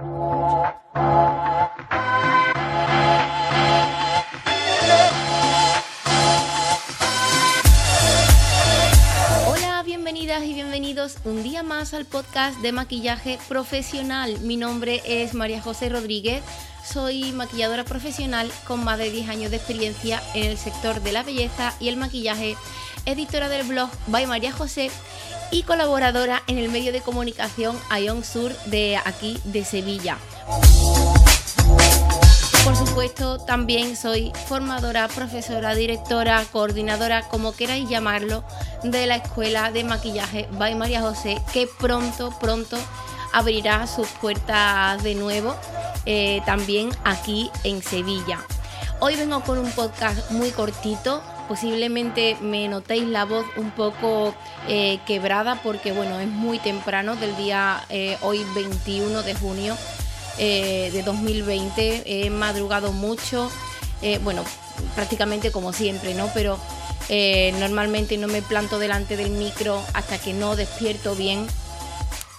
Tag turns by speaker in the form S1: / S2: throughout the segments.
S1: Thank you. Un día más al podcast de maquillaje profesional. Mi nombre es María José Rodríguez, soy maquilladora profesional con más de 10 años de experiencia en el sector de la belleza y el maquillaje, editora del blog By María José y colaboradora en el medio de comunicación Ion Sur de aquí de Sevilla. Por supuesto, también soy formadora, profesora, directora, coordinadora, como queráis llamarlo, de la Escuela de Maquillaje by María José, que pronto, pronto abrirá sus puertas de nuevo, eh, también aquí en Sevilla. Hoy vengo con un podcast muy cortito, posiblemente me notéis la voz un poco eh, quebrada porque bueno, es muy temprano del día eh, hoy 21 de junio de 2020, he madrugado mucho, bueno, prácticamente como siempre, ¿no? Pero normalmente no me planto delante del micro hasta que no despierto bien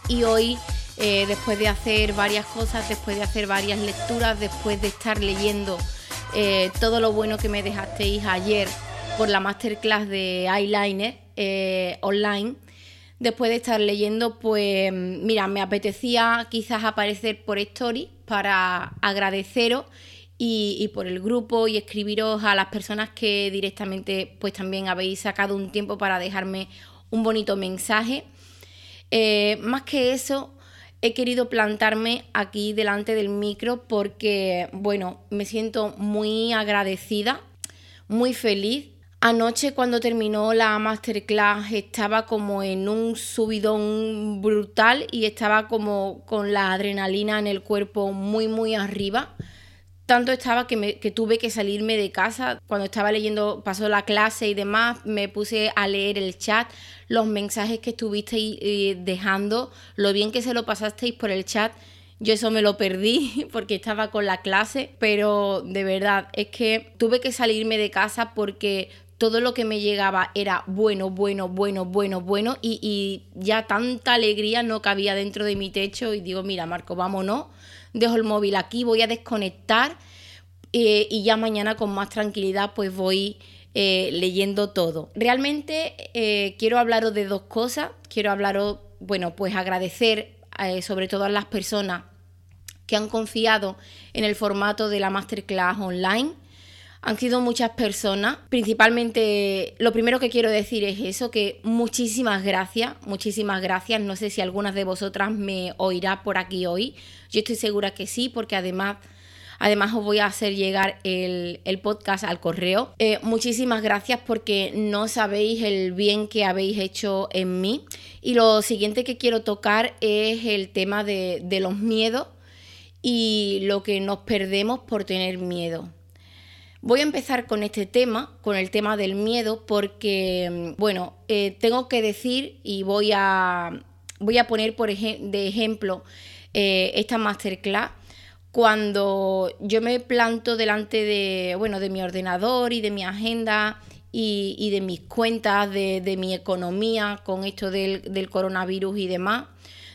S1: y hoy después de hacer varias cosas, después de hacer varias lecturas, después de estar leyendo todo lo bueno que me dejasteis ayer por la masterclass de eyeliner eh, online. Después de estar leyendo, pues mira, me apetecía quizás aparecer por story para agradeceros y, por el grupo y escribiros a las personas que directamente pues también habéis sacado un tiempo para dejarme un bonito mensaje. Eh, más que eso, he querido plantarme aquí delante del micro porque, bueno, me siento muy agradecida, muy feliz Anoche cuando terminó la masterclass estaba como en un subidón brutal y estaba como con la adrenalina en el cuerpo muy muy arriba. Tanto estaba que, tuve que salirme de casa. Cuando estaba leyendo, pasó la clase y demás, me puse a leer el chat, los mensajes que estuvisteis eh, dejando, lo bien que se lo pasasteis por el chat. Yo eso me lo perdí porque estaba con la clase, pero de verdad es que tuve que salirme de casa porque todo lo que me llegaba era bueno, bueno, bueno, bueno, bueno y, ya tanta alegría no cabía dentro de mi techo y digo, mira Marco, vámonos, dejo el móvil aquí, voy a desconectar eh, y ya mañana con más tranquilidad pues voy eh, leyendo todo. Realmente eh, quiero hablaros de dos cosas, quiero hablaros, bueno, pues agradecer sobre todo a las personas que han confiado en el formato de la masterclass online han sido muchas personas. Principalmente, lo primero que quiero decir es eso, que muchísimas gracias, muchísimas gracias. No sé si algunas de vosotras me oirá por aquí hoy. Yo estoy segura que sí, porque además... Además os voy a hacer llegar el, podcast al correo. Eh, muchísimas gracias porque no sabéis el bien que habéis hecho en mí. Y lo siguiente que quiero tocar es el tema de, de los miedos y lo que nos perdemos por tener miedo. Voy a empezar con este tema, con el tema del miedo, porque, mm, bueno, eh, tengo que decir y voy a, voy a poner por de ejemplo eh, esta masterclass. Cuando yo me planto delante de, bueno, de mi ordenador y de mi agenda y, de mis cuentas, de, mi economía con esto del coronavirus y demás,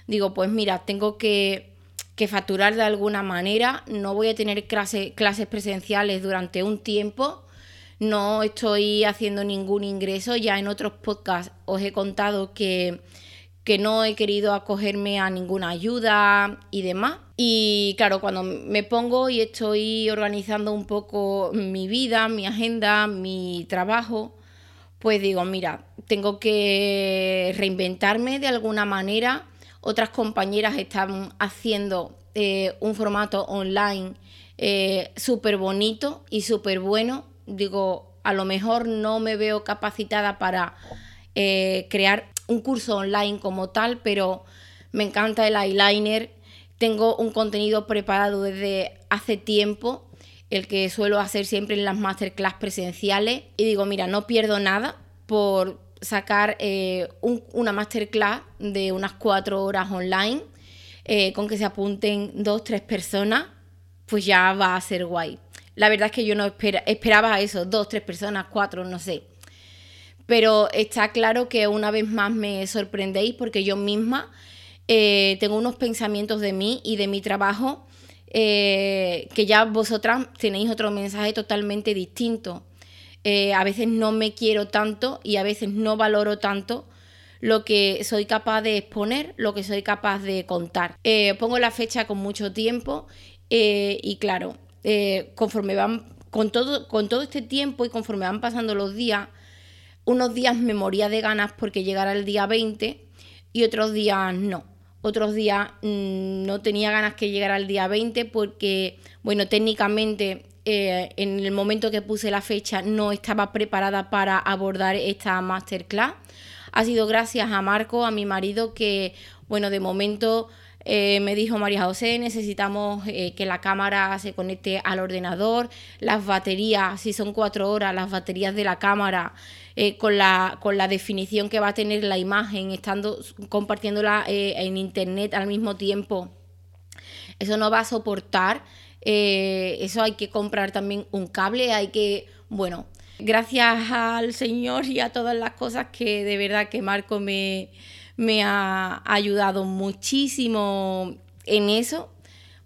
S1: digo, pues mira, tengo que que facturar de alguna manera, no voy a tener clases presenciales durante un tiempo, no estoy haciendo ningún ingreso, ya en otros podcasts os he contado que, que no he querido acogerme a ninguna ayuda y demás. Y claro, cuando me pongo y estoy organizando un poco mi vida, mi agenda, mi trabajo, pues digo, mira, tengo que reinventarme de alguna manera otras compañeras están haciendo eh, un formato online eh, súper bonito y súper bueno. Digo, a lo mejor no me veo capacitada para eh, crear un curso online como tal, pero me encanta el eyeliner. Tengo un contenido preparado desde hace tiempo, el que suelo hacer siempre en las masterclass presenciales. Y digo, mira, no pierdo nada por sacar eh, una masterclass de unas cuatro horas online, eh, con que se apunten dos, tres personas, pues ya va a ser guay. La verdad es que yo no esperaba eso, dos, tres personas, cuatro, no sé. Pero está claro que una vez más me sorprendéis porque yo misma eh, tengo unos pensamientos de mí y de mi trabajo que ya vosotras tenéis otro mensaje totalmente distinto. Eh, a veces no me quiero tanto y a veces no valoro tanto lo que soy capaz de exponer, lo que soy capaz de contar. pongo la fecha con mucho tiempo y claro, conforme van con todo, con todo este tiempo y conforme van pasando los días, unos días me moría de ganas porque llegara el día 20 y otros días no. Otros días mm, no tenía ganas que llegara el día 20 porque, bueno, técnicamente eh, en el momento que puse la fecha no estaba preparada para abordar esta masterclass. Ha sido gracias a Marco, a mi marido, que, bueno, de momento eh, me dijo María José, necesitamos eh, que la cámara se conecte al ordenador, las baterías, si son cuatro horas, las baterías de la cámara con, la, con la definición que va a tener la imagen, estando compartiéndola en internet al mismo tiempo. Eso no va a soportar, eso hay que comprar también un cable, hay que, bueno, gracias al Señor y a todas las cosas que de verdad que Marco me, me ha ayudado muchísimo en eso,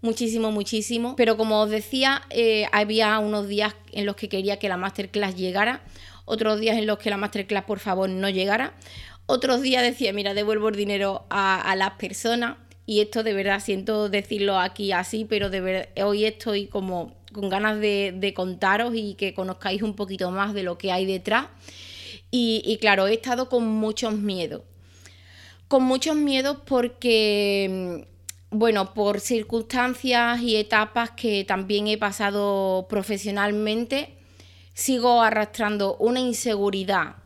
S1: muchísimo, muchísimo. Pero como os decía, eh, había unos días en los que quería que la masterclass llegara, otros días en los que la masterclass por favor no llegara, otros días decía, mira, devuelvo el dinero a, las personas. Y esto de verdad siento decirlo aquí así, pero de verdad, hoy estoy como con ganas de, contaros y que conozcáis un poquito más de lo que hay detrás. Y, y claro, he estado con muchos miedos con muchos miedos porque, mm, bueno, por circunstancias y etapas que también he pasado profesionalmente, sigo arrastrando una inseguridad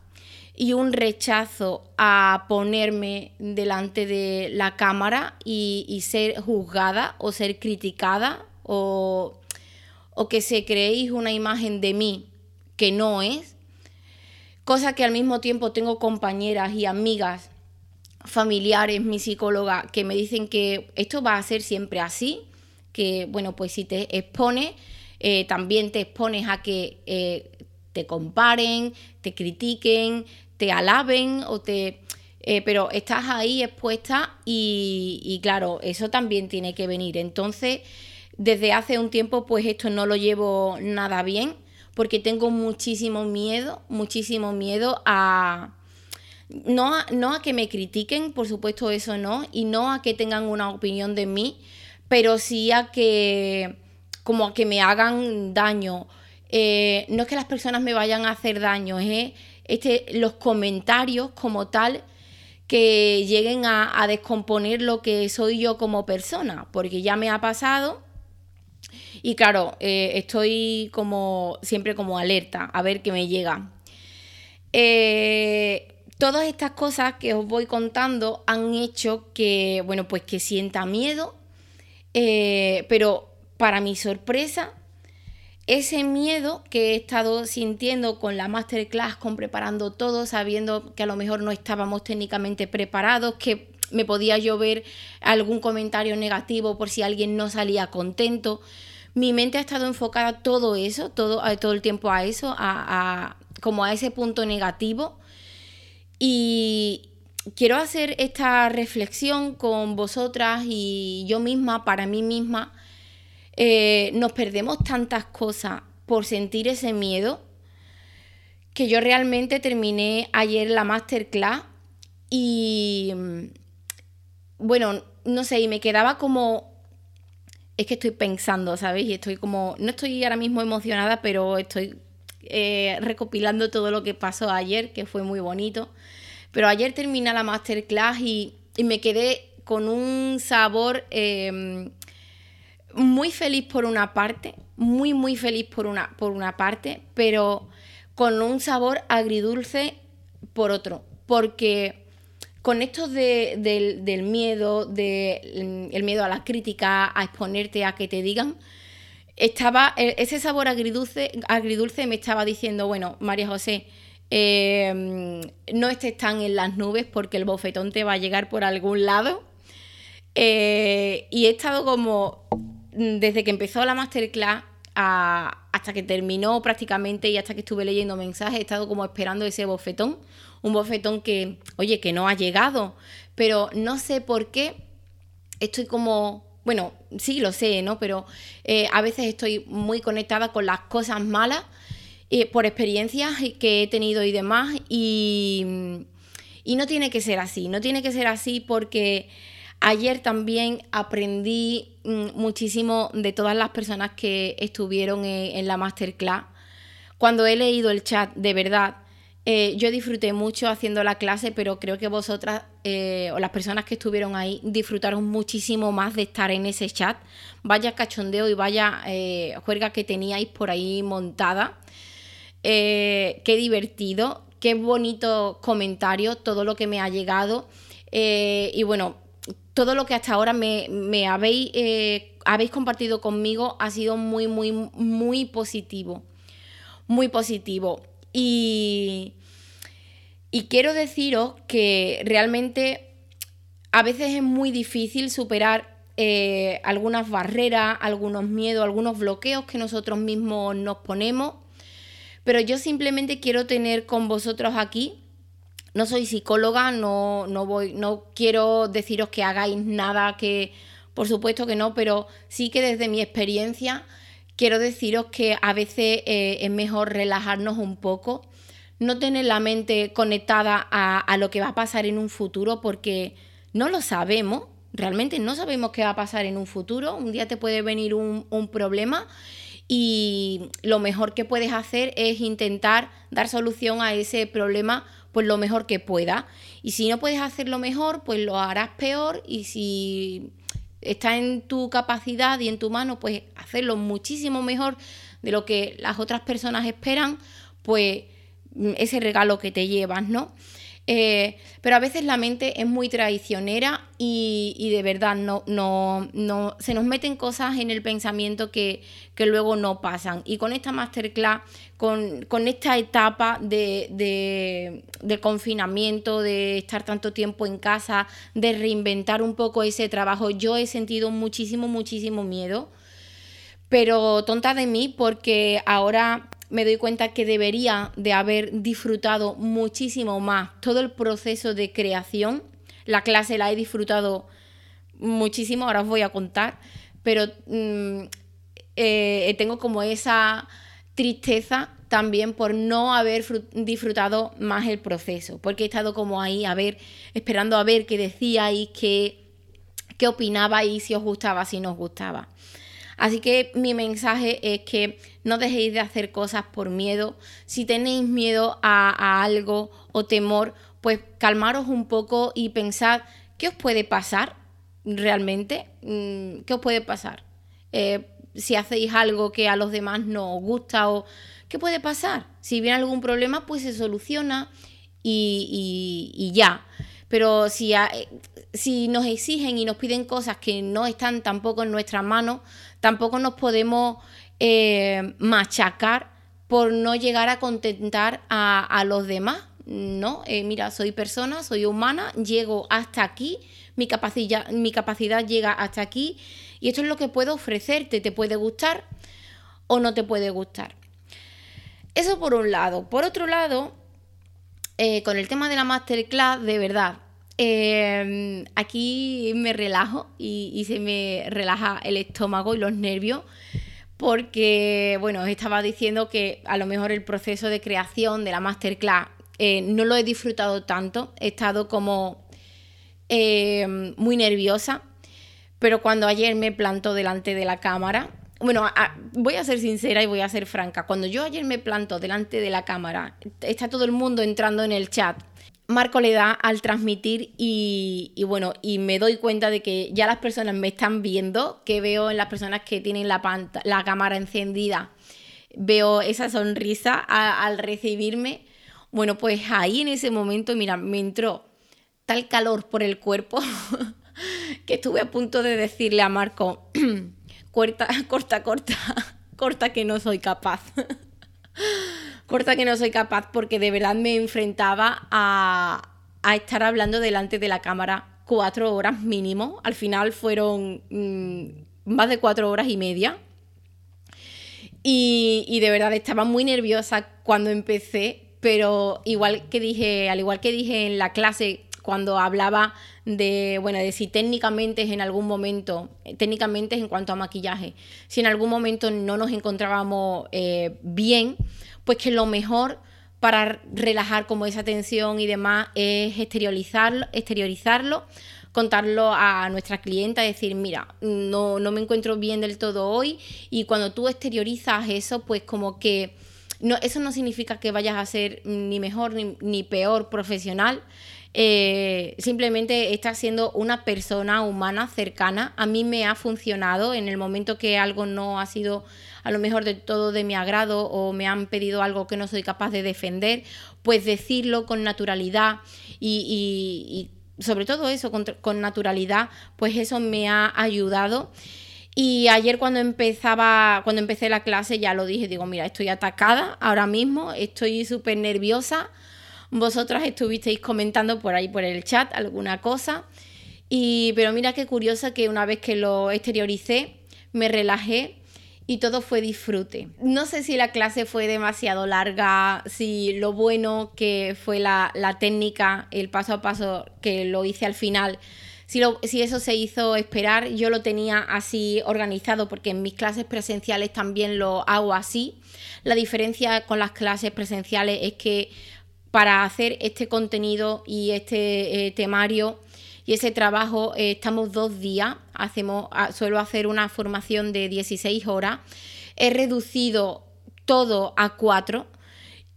S1: y un rechazo a ponerme delante de la cámara y, ser juzgada o ser criticada o, o que se creéis una imagen de mí que no es. Cosa que al mismo tiempo tengo compañeras y amigas familiares, mi psicóloga, que me dicen que esto va a ser siempre así, que bueno, pues si te expones, eh, también te expones a que eh, te comparen, te critiquen, te alaben o te... Eh, pero estás ahí expuesta y, claro, eso también tiene que venir. Entonces, desde hace un tiempo, pues esto no lo llevo nada bien, porque tengo muchísimo miedo, muchísimo miedo a, no a, no a que me critiquen, por supuesto eso no, y no a que tengan una opinión de mí, pero sí a que como a que me hagan daño. Eh, no es que las personas me vayan a hacer daño, es este, los comentarios como tal que lleguen a, descomponer lo que soy yo como persona, porque ya me ha pasado y claro, eh, estoy como siempre como alerta a ver qué me llega. Eh, todas estas cosas que os voy contando han hecho que, bueno, pues que sienta miedo, eh, pero para mi sorpresa, ese miedo que he estado sintiendo con la masterclass, con preparando todo, sabiendo que a lo mejor no estábamos técnicamente preparados, que me podía llover algún comentario negativo por si alguien no salía contento. Mi mente ha estado enfocada todo eso, todo, todo el tiempo a eso, a, como a ese punto negativo. Y quiero hacer esta reflexión con vosotras y yo misma, para mí misma. Eh, nos perdemos tantas cosas por sentir ese miedo que yo realmente terminé ayer la masterclass y bueno, no sé, y me quedaba como es que estoy pensando, ¿sabéis? Y estoy como, no estoy ahora mismo emocionada, pero estoy eh, recopilando todo lo que pasó ayer, que fue muy bonito. Pero ayer terminé la masterclass y, me quedé con un sabor em, muy feliz por una parte, muy, muy feliz por una, por una parte, pero con un sabor agridulce por otro. Porque con esto del, miedo, de, el miedo a las críticas, a exponerte, a que te digan, estaba e, ese sabor agridulce, agridulce me estaba diciendo, bueno, María José, em, no estés tan en las nubes porque el bofetón te va a llegar por algún lado. Eh, y he estado como, desde que empezó la masterclass hasta que terminó prácticamente y hasta que estuve leyendo mensajes, he estado como esperando ese bofetón. Un bofetón que, oye, que no ha llegado, pero no sé por qué estoy como, bueno, sí lo sé, ¿no? Pero eh, a veces estoy muy conectada con las cosas malas eh, por experiencias que he tenido y demás. Y, y no tiene que ser así, no tiene que ser así porque ayer también aprendí mm, muchísimo de todas las personas que estuvieron en la masterclass. Cuando he leído el chat, de verdad, eh, yo disfruté mucho haciendo la clase, pero creo que vosotras eh, o las personas que estuvieron ahí disfrutaron muchísimo más de estar en ese chat. Vaya cachondeo y vaya eh, juerga que teníais por ahí montada. qué divertido, qué bonito comentario, todo lo que me ha llegado. y bueno, todo lo que hasta ahora me, habéis, habéis compartido conmigo ha sido muy, muy, muy positivo. Muy positivo. Y, quiero deciros que realmente a veces es muy difícil superar eh, algunas barreras, algunos miedos, algunos bloqueos que nosotros mismos nos ponemos. Pero yo simplemente quiero tener con vosotros aquí. No soy psicóloga, no, no, voy, no quiero deciros que hagáis nada que, por supuesto que no, pero sí que desde mi experiencia quiero deciros que a veces eh, es mejor relajarnos un poco, no tener la mente conectada a, lo que va a pasar en un futuro porque no lo sabemos, realmente no sabemos qué va a pasar en un futuro, un día te puede venir un, un problema y lo mejor que puedes hacer es intentar dar solución a ese problema pues lo mejor que pueda. Y si no puedes hacerlo mejor, pues lo harás peor y si está en tu capacidad y en tu mano, pues hacerlo muchísimo mejor de lo que las otras personas esperan, pues mm, ese regalo que te llevas, ¿no? Eh, pero a veces la mente es muy traicionera y, de verdad no, no, no, se nos meten cosas en el pensamiento que, luego no pasan. Y con esta masterclass, con, esta etapa de, de, confinamiento, de estar tanto tiempo en casa, de reinventar un poco ese trabajo, yo he sentido muchísimo, muchísimo miedo. Pero tonta de mí porque ahora me doy cuenta que debería de haber disfrutado muchísimo más todo el proceso de creación. La clase la he disfrutado muchísimo, ahora os voy a contar, pero mm, eh, tengo como esa tristeza también por no haber disfrutado más el proceso, porque he estado como ahí a ver, esperando a ver qué decíais, qué, qué opinabais, si os gustaba, si no os gustaba. Así que mi mensaje es que no dejéis de hacer cosas por miedo. Si tenéis miedo a, algo o temor, pues calmaros un poco y pensad qué os puede pasar realmente. Mm, ¿Qué os puede pasar? Eh, si hacéis algo que a los demás no os gusta o qué puede pasar. Si viene algún problema, pues se soluciona y, ya. Pero si, si nos exigen y nos piden cosas que no están tampoco en nuestras manos, tampoco nos podemos eh, machacar por no llegar a contentar a, los demás. No, eh, mira, soy persona, soy humana, llego hasta aquí, mi capacidad, llega hasta aquí y esto es lo que puedo ofrecerte. Te puede gustar o no te puede gustar. Eso por un lado. Por otro lado, eh, con el tema de la masterclass, de verdad, Em, aquí me relajo y, se me relaja el estómago y los nervios porque, bueno, os estaba diciendo que a lo mejor el proceso de creación de la masterclass eh, no lo he disfrutado tanto, he estado como em, muy nerviosa, pero cuando ayer me planto delante de la cámara, bueno, voy a ser sincera y voy a ser franca, cuando yo ayer me planto delante de la cámara, está todo el mundo entrando en el chat Marco le da al transmitir y, bueno, y me doy cuenta de que ya las personas me están viendo, que veo en las personas que tienen la, la cámara encendida, veo esa sonrisa al recibirme. Bueno, pues ahí en ese momento, mira, me entró tal calor por el cuerpo que estuve a punto de decirle a Marco, corta, corta, corta, corta que no soy capaz. Corta que no soy capaz porque de verdad me enfrentaba a, estar hablando delante de la cámara cuatro horas mínimo. Al final fueron mm, más de cuatro horas y media. Y, de verdad estaba muy nerviosa cuando empecé, pero igual que dije, al igual que dije en la clase, cuando hablaba de, bueno, de si técnicamente en algún momento, técnicamente en cuanto a maquillaje, si en algún momento no nos encontrábamos eh, bien, pues que lo mejor para relajar como esa tensión y demás es exteriorizarlo, exteriorizarlo contarlo a nuestra clienta, decir, mira, no, no me encuentro bien del todo hoy y cuando tú exteriorizas eso, pues como que no, eso no significa que vayas a ser ni mejor ni, peor profesional. Eh, simplemente estás siendo una persona humana cercana. A mí me ha funcionado en el momento que algo no ha sido a lo mejor de todo de mi agrado o me han pedido algo que no soy capaz de defender, pues decirlo con naturalidad y, sobre todo eso, con, naturalidad, pues eso me ha ayudado. Y ayer cuando empezaba, cuando empecé la clase ya lo dije, digo, mira, estoy atacada ahora mismo, estoy súper nerviosa. Vosotras estuvisteis comentando por ahí por el chat alguna cosa. Y, pero mira qué curiosa que una vez que lo exterioricé, me relajé y todo fue disfrute. No sé si la clase fue demasiado larga, si lo bueno que fue la, la técnica, el paso a paso que lo hice al final si, si eso se hizo esperar, yo lo tenía así organizado porque en mis clases presenciales también lo hago así. La diferencia con las clases presenciales es que para hacer este contenido y este eh, temario y ese trabajo eh, estamos dos días, hacemos, suelo hacer una formación de 16 horas, he reducido todo a cuatro,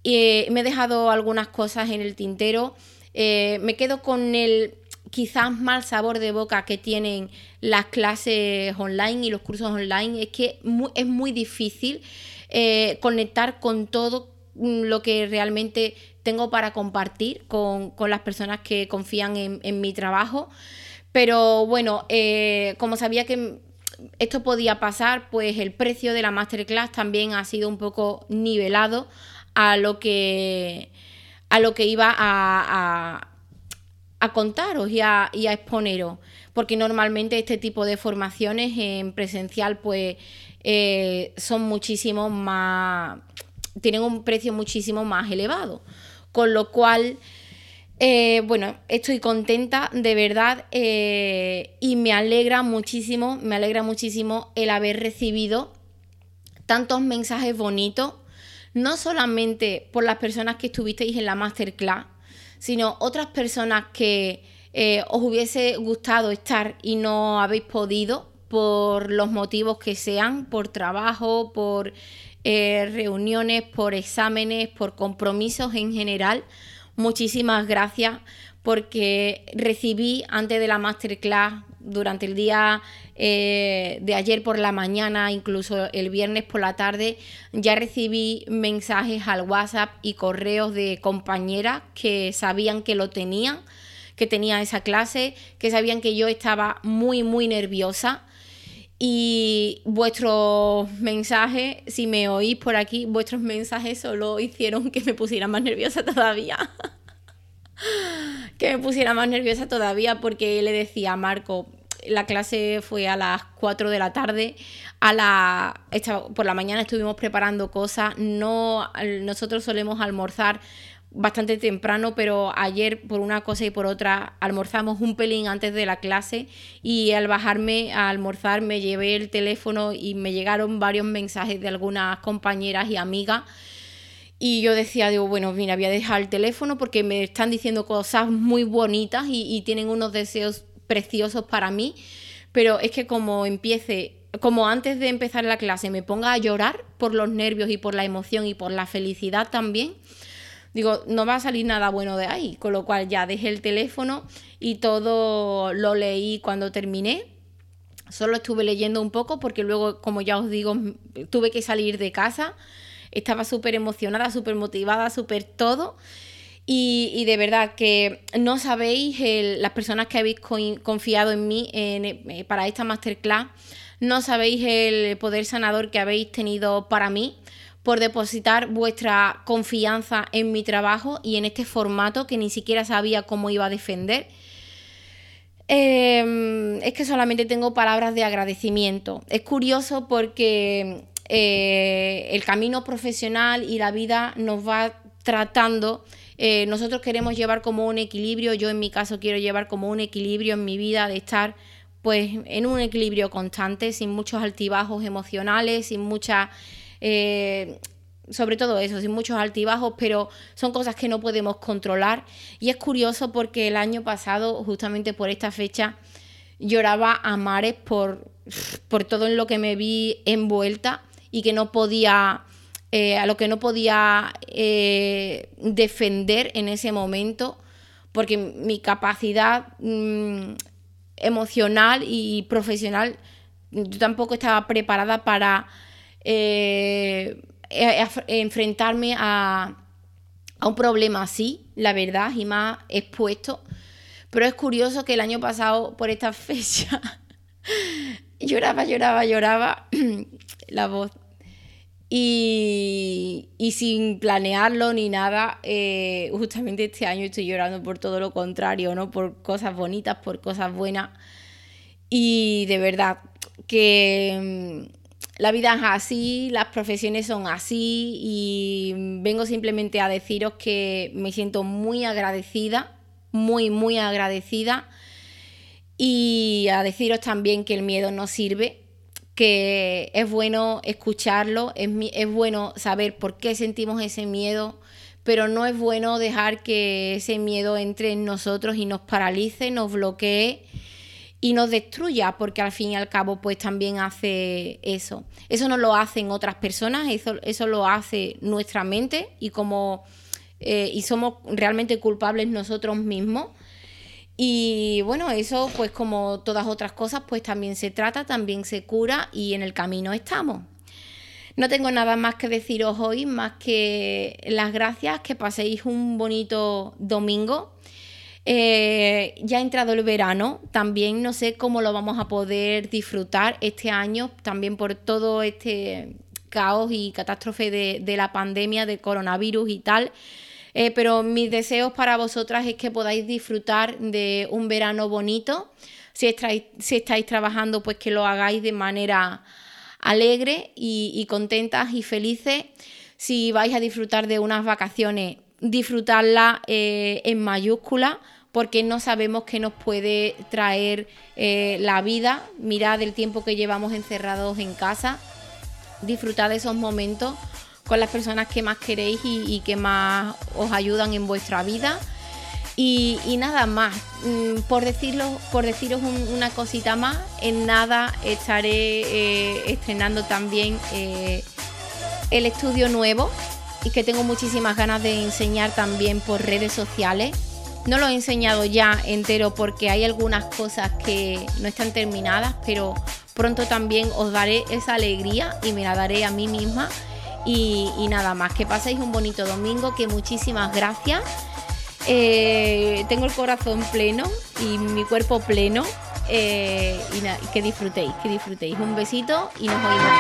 S1: eh, me he dejado algunas cosas en el tintero, me quedo con el quizás mal sabor de boca que tienen las clases online y los cursos online. Es que es muy difícil eh, conectar con todo mm, lo que realmente tengo para compartir con, las personas que confían en, mi trabajo. Pero bueno, eh, como sabía que esto podía pasar, pues el precio de la masterclass también ha sido un poco nivelado a lo que, a lo que iba a a contaros y a, exponeros, porque normalmente este tipo de formaciones en presencial pues eh, son muchísimo más, tienen un precio muchísimo más elevado, con lo cual, eh, bueno, estoy contenta de verdad eh, y me alegra muchísimo, me alegra muchísimo el haber recibido tantos mensajes bonitos, no solamente por las personas que estuvisteis en la masterclass, sino otras personas que eh, os hubiese gustado estar y no habéis podido por los motivos que sean, por trabajo, por eh, reuniones, por exámenes, por compromisos en general. Muchísimas gracias porque recibí antes de la masterclass durante el día eh, de ayer por la mañana, incluso el viernes por la tarde, ya recibí mensajes al WhatsApp y correos de compañeras que sabían que lo tenían, que tenía esa clase, que sabían que yo estaba muy, muy nerviosa. Y vuestros mensajes, si me oís por aquí, vuestros mensajes solo hicieron que me pusiera más nerviosa todavía. que me pusiera más nerviosa todavía porque le decía a Marco, la clase fue a las 4 de la tarde, a la por la mañana estuvimos preparando cosas, no nosotros solemos almorzar bastante temprano, pero ayer por una cosa y por otra almorzamos un pelín antes de la clase y al bajarme a almorzar me llevé el teléfono y me llegaron varios mensajes de algunas compañeras y amigas. Y yo decía, digo, bueno, mira, voy a dejar el teléfono porque me están diciendo cosas muy bonitas y, tienen unos deseos preciosos para mí, pero es que como empiece, como antes de empezar la clase me ponga a llorar por los nervios y por la emoción y por la felicidad también, digo, no va a salir nada bueno de ahí, con lo cual ya dejé el teléfono y todo lo leí cuando terminé. Solo estuve leyendo un poco porque luego, como ya os digo, tuve que salir de casa estaba súper emocionada, súper motivada, súper todo. Y, de verdad que no sabéis, las personas que habéis confiado en mí eh, para esta masterclass, no sabéis el poder sanador que habéis tenido para mí por depositar vuestra confianza en mi trabajo y en este formato que ni siquiera sabía cómo iba a defender. Em, es que solamente tengo palabras de agradecimiento. Es curioso porque eh, el camino profesional y la vida nos va tratando Eh, nosotros queremos llevar como un equilibrio, yo en mi caso quiero llevar como un equilibrio en mi vida de estar pues en un equilibrio constante, sin muchos altibajos emocionales, sin muchas... Eh, sobre todo eso, sin muchos altibajos, pero son cosas que no podemos controlar. Y es curioso porque el año pasado, justamente por esta fecha, lloraba a mares por, por todo en lo que me vi envuelta y que no podía, eh, a lo que no podía eh, defender en ese momento, porque mi capacidad mm, emocional y profesional, yo tampoco estaba preparada para eh, enfrentarme a, a un problema así, la verdad, y más expuesto. Pero es curioso que el año pasado, por esta fecha, lloraba, lloraba, lloraba la voz. Y, sin planearlo ni nada, eh, justamente este año estoy llorando por todo lo contrario, ¿no? Por cosas bonitas, por cosas buenas. Y de verdad que mm, la vida es así, las profesiones son así y vengo simplemente a deciros que me siento muy agradecida, muy, muy agradecida y a deciros también que el miedo no sirve, que es bueno escucharlo, es, es bueno saber por qué sentimos ese miedo, pero no es bueno dejar que ese miedo entre en nosotros y nos paralice, nos bloquee y nos destruya, porque al fin y al cabo pues también hace eso. Eso no lo hacen otras personas, eso, eso lo hace nuestra mente y como eh, y somos realmente culpables nosotros mismos. Y bueno, eso pues como todas otras cosas pues también se trata, también se cura y en el camino estamos. No tengo nada más que deciros hoy, más que las gracias, que paséis un bonito domingo. Eh, ya ha entrado el verano, también no sé cómo lo vamos a poder disfrutar este año, también por todo este caos y catástrofe de, la pandemia, del coronavirus y tal. Eh, pero mis deseos para vosotras es que podáis disfrutar de un verano bonito. Si estáis, trabajando, pues que lo hagáis de manera alegre y, contentas y felices. Si vais a disfrutar de unas vacaciones, disfrutarlas eh, en mayúscula porque no sabemos qué nos puede traer eh, la vida. Mirad el tiempo que llevamos encerrados en casa. Disfrutad de esos momentos con las personas que más queréis y, que más os ayudan en vuestra vida. Y, nada más, mm, por, decirlo, por deciros una cosita más, en nada estaré eh, estrenando también eh, el estudio nuevo y que tengo muchísimas ganas de enseñar también por redes sociales. No lo he enseñado ya entero porque hay algunas cosas que no están terminadas, pero pronto también os daré esa alegría y me la daré a mí misma y, nada más, que paséis un bonito domingo, que muchísimas gracias. Eh, tengo el corazón pleno y mi cuerpo pleno. Eh, y, que disfrutéis, que disfrutéis. Un besito y nos oímos.